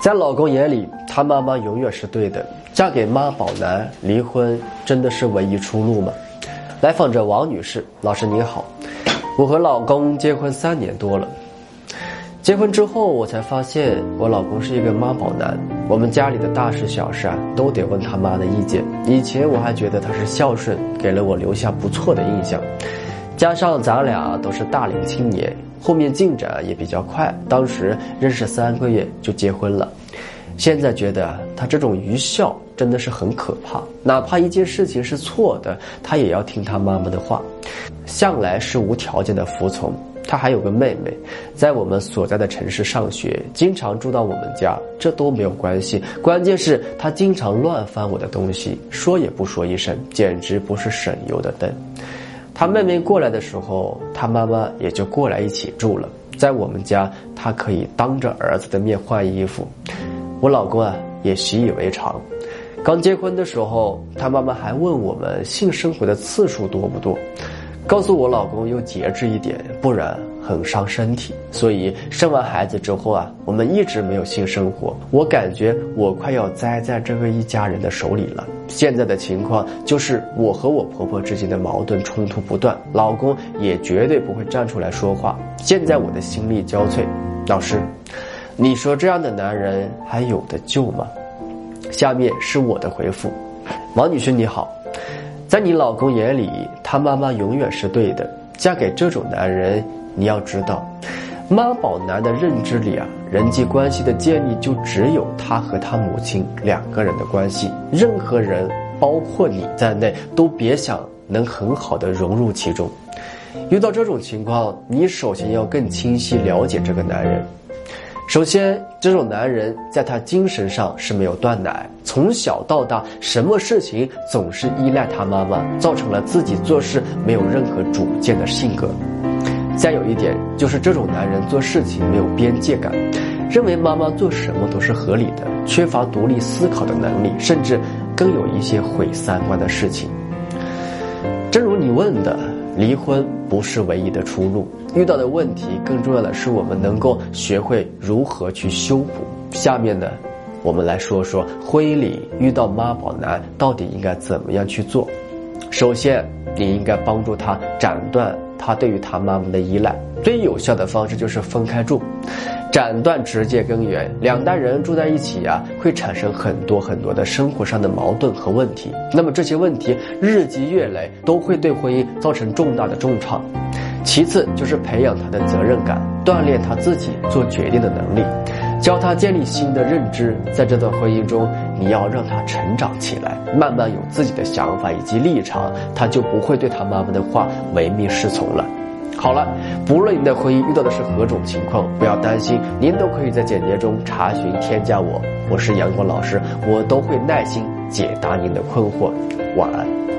在老公眼里，他妈妈永远是对的。嫁给妈宝男，离婚真的是唯一出路吗？来访者王女士，老师你好，我和老公结婚三年多了。结婚之后，我才发现我老公是一个妈宝男。我们家里的大事小事啊，都得问他妈的意见。以前我还觉得他是孝顺，给了我留下不错的印象。加上咱俩都是大龄青年，后面进展也比较快。当时认识三个月就结婚了。现在觉得他这种愚孝真的是很可怕。哪怕一件事情是错的，他也要听他妈妈的话，向来是无条件的服从。他还有个妹妹，在我们所在的城市上学，经常住到我们家，这都没有关系。关键是，他经常乱翻我的东西，说也不说一声，简直不是省油的灯。他妹妹过来的时候，他妈妈也就过来一起住了。在我们家，他可以当着儿子的面换衣服，我老公啊也习以为常。刚结婚的时候，他妈妈还问我们性生活的次数多不多。告诉我老公要节制一点，不然很伤身体。所以生完孩子之后啊，我们一直没有性生活。我感觉我快要栽在这个一家人的手里了。现在的情况就是我和我婆婆之间的矛盾冲突不断，老公也绝对不会站出来说话。现在我的心力交瘁，老师，你说这样的男人还有的救吗？下面是我的回复，王女士你好。在你老公眼里，他妈妈永远是对的。嫁给这种男人，你要知道，妈宝男的认知里啊，人际关系的建立就只有他和他母亲两个人的关系，任何人，包括你在内，都别想能很好的融入其中。遇到这种情况，你首先要更清晰了解这个男人。首先，这种男人在他精神上是没有断奶，从小到大什么事情总是依赖他妈妈，造成了自己做事没有任何主见的性格。再有一点就是这种男人做事情没有边界感，认为妈妈做什么都是合理的，缺乏独立思考的能力，甚至更有一些毁三观的事情。正如你问的。离婚不是唯一的出路，遇到的问题更重要的是我们能够学会如何去修补。下面呢，我们来说说婚姻里遇到妈宝男到底应该怎么样去做。首先，你应该帮助他斩断他对于他妈妈的依赖，最有效的方式就是分开住。斩断直接根源，两代人住在一起呀，会产生很多很多的生活上的矛盾和问题。那么这些问题日积月累，都会对婚姻造成重大的重创。其次就是培养他的责任感，锻炼他自己做决定的能力，教他建立新的认知。在这段婚姻中，你要让他成长起来，慢慢有自己的想法以及立场，他就不会对他妈妈的话唯命是从了。好了，不论您的婚姻遇到的是何种情况，不要担心，您都可以在简介中查询添加我，我是阳光老师，我都会耐心解答您的困惑。晚安。